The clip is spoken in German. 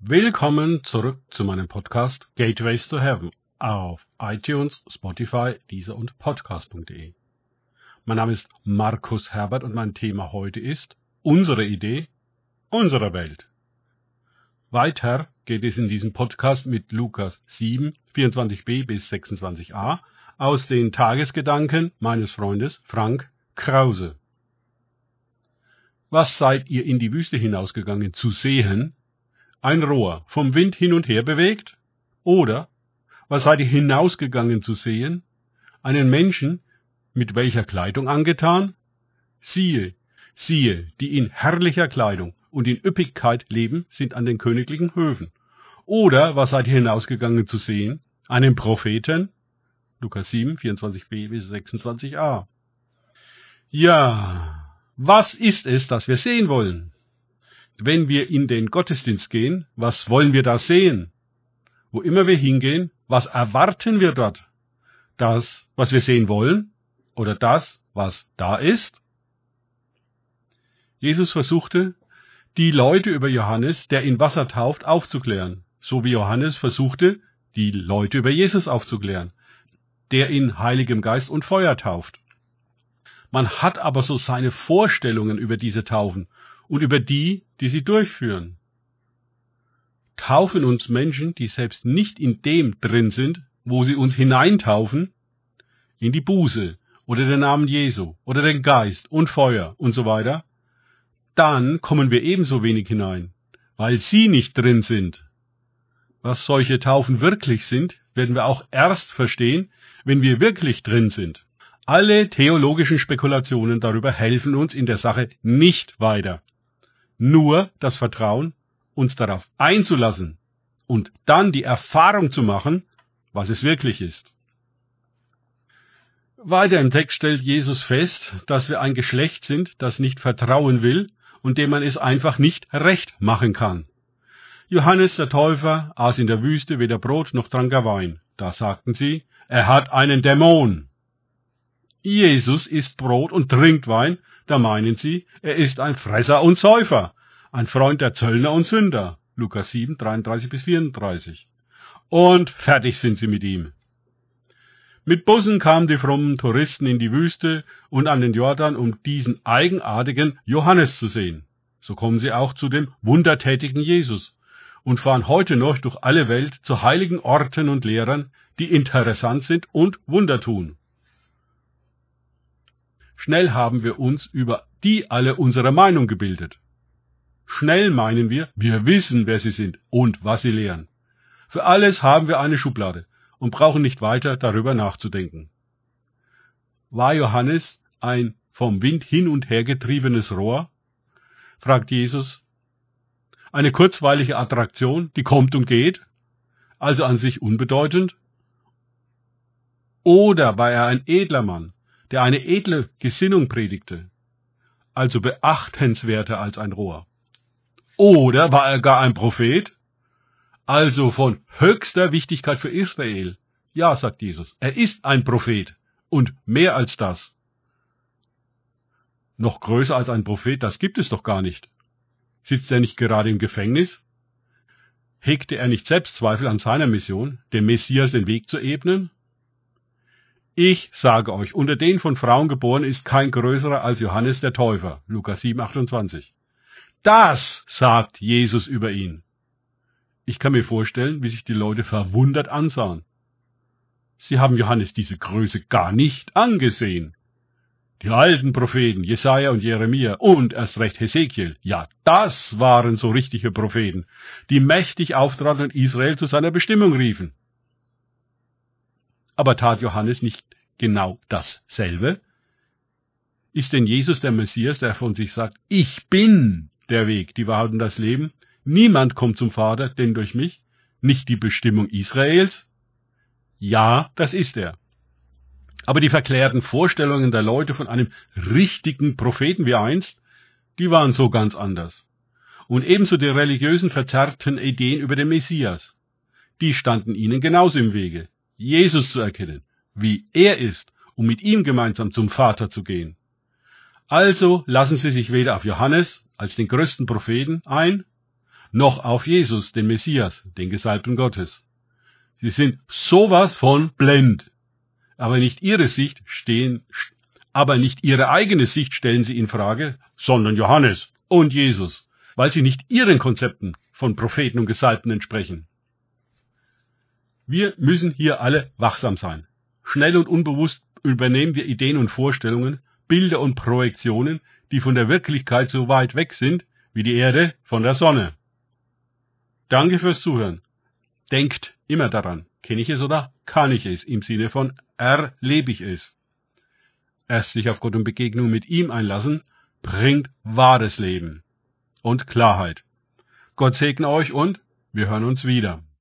Willkommen zurück zu meinem Podcast Gateways to Heaven auf iTunes, Spotify, Deezer und Podcast.de. Mein Name ist Markus Herbert und mein Thema heute ist unsere Idee unserer Welt. Weiter geht es in diesem Podcast mit Lukas 7, 24b bis 26a aus den Tagesgedanken meines Freundes Frank Krause. Was seid ihr in die Wüste hinausgegangen zu sehen? Ein Rohr vom Wind hin und her bewegt? Oder was seid ihr hinausgegangen zu sehen? Einen Menschen mit welcher Kleidung angetan? Siehe, siehe, die in herrlicher Kleidung und in Üppigkeit leben, sind an den königlichen Höfen. Oder was seid ihr hinausgegangen zu sehen? Einen Propheten? Lukas 7, 24b bis 26a. Ja, was ist es, das wir sehen wollen? Wenn wir in den Gottesdienst gehen, was wollen wir da sehen? Wo immer wir hingehen, was erwarten wir dort? Das, was wir sehen wollen? Oder das, was da ist? Jesus versuchte, die Leute über Johannes, der in Wasser tauft, aufzuklären, so wie Johannes versuchte, die Leute über Jesus aufzuklären, der in Heiligem Geist und Feuer tauft. Man hat aber so seine Vorstellungen über diese Taufen und über die, die sie durchführen. Taufen uns Menschen, die selbst nicht in dem drin sind, wo sie uns hineintaufen, in die Buße oder den Namen Jesu oder den Geist und Feuer und so weiter, dann kommen wir ebenso wenig hinein, weil sie nicht drin sind. Was solche Taufen wirklich sind, werden wir auch erst verstehen, wenn wir wirklich drin sind. Alle theologischen Spekulationen darüber helfen uns in der Sache nicht weiter. Nur das Vertrauen, uns darauf einzulassen und dann die Erfahrung zu machen, was es wirklich ist. Weiter im Text stellt Jesus fest, dass wir ein Geschlecht sind, das nicht vertrauen will und dem man es einfach nicht recht machen kann. Johannes der Täufer aß in der Wüste weder Brot noch trank er Wein. Da sagten sie, er hat einen Dämon. Jesus isst Brot und trinkt Wein, da meinen sie, er ist ein Fresser und Säufer, ein Freund der Zöllner und Sünder. Lukas 7, 33 bis 34. Und fertig sind sie mit ihm. Mit Bussen kamen die frommen Touristen in die Wüste und an den Jordan, um diesen eigenartigen Johannes zu sehen. So kommen sie auch zu dem wundertätigen Jesus und fahren heute noch durch alle Welt zu heiligen Orten und Lehrern, die interessant sind und Wunder tun. Schnell haben wir uns über die alle unsere Meinung gebildet. Schnell meinen wir, wir wissen, wer sie sind und was sie lehren. Für alles haben wir eine Schublade und brauchen nicht weiter darüber nachzudenken. War Johannes ein vom Wind hin und her getriebenes Rohr? fragt Jesus. Eine kurzweilige Attraktion, die kommt und geht, also an sich unbedeutend? Oder war er ein edler Mann, der eine edle Gesinnung predigte, also beachtenswerter als ein Rohr. Oder war er gar ein Prophet, also von höchster Wichtigkeit für Israel. Ja, sagt Jesus, er ist ein Prophet und mehr als das. Noch größer als ein Prophet, das gibt es doch gar nicht. Sitzt er nicht gerade im Gefängnis? Hegte er nicht Selbstzweifel an seiner Mission, dem Messias den Weg zu ebnen? Ich sage euch, unter den von Frauen geboren ist kein größerer als Johannes der Täufer. Lukas 7, 28. Das sagt Jesus über ihn. Ich kann mir vorstellen, wie sich die Leute verwundert ansahen. Sie haben Johannes diese Größe gar nicht angesehen. Die alten Propheten, Jesaja und Jeremia und erst recht Hesekiel, ja, das waren so richtige Propheten, die mächtig auftraten und Israel zu seiner Bestimmung riefen. Aber tat Johannes nicht genau dasselbe? Ist denn Jesus der Messias, der von sich sagt, ich bin der Weg, die Wahrheit und das Leben? Niemand kommt zum Vater, denn durch mich, nicht die Bestimmung Israels? Ja, das ist er. Aber die verklärten Vorstellungen der Leute von einem richtigen Propheten wie einst, die waren so ganz anders. Und ebenso die religiösen verzerrten Ideen über den Messias. Die standen ihnen genauso im Wege. Jesus zu erkennen, wie er ist, um mit ihm gemeinsam zum Vater zu gehen. Also lassen Sie sich weder auf Johannes als den größten Propheten ein, noch auf Jesus, den Messias, den Gesalbten Gottes. Sie sind sowas von blind. Aber nicht ihre Sicht stehen, aber nicht ihre eigene Sicht stellen sie in Frage, sondern Johannes und Jesus, weil sie nicht ihren Konzepten von Propheten und Gesalbten entsprechen. Wir müssen hier alle wachsam sein. Schnell und unbewusst übernehmen wir Ideen und Vorstellungen, Bilder und Projektionen, die von der Wirklichkeit so weit weg sind wie die Erde von der Sonne. Danke fürs Zuhören. Denkt immer daran, kenne ich es oder kann ich es im Sinne von erlebe ich es. Erst sich auf Gott und Begegnung mit ihm einlassen, bringt wahres Leben und Klarheit. Gott segne euch und wir hören uns wieder.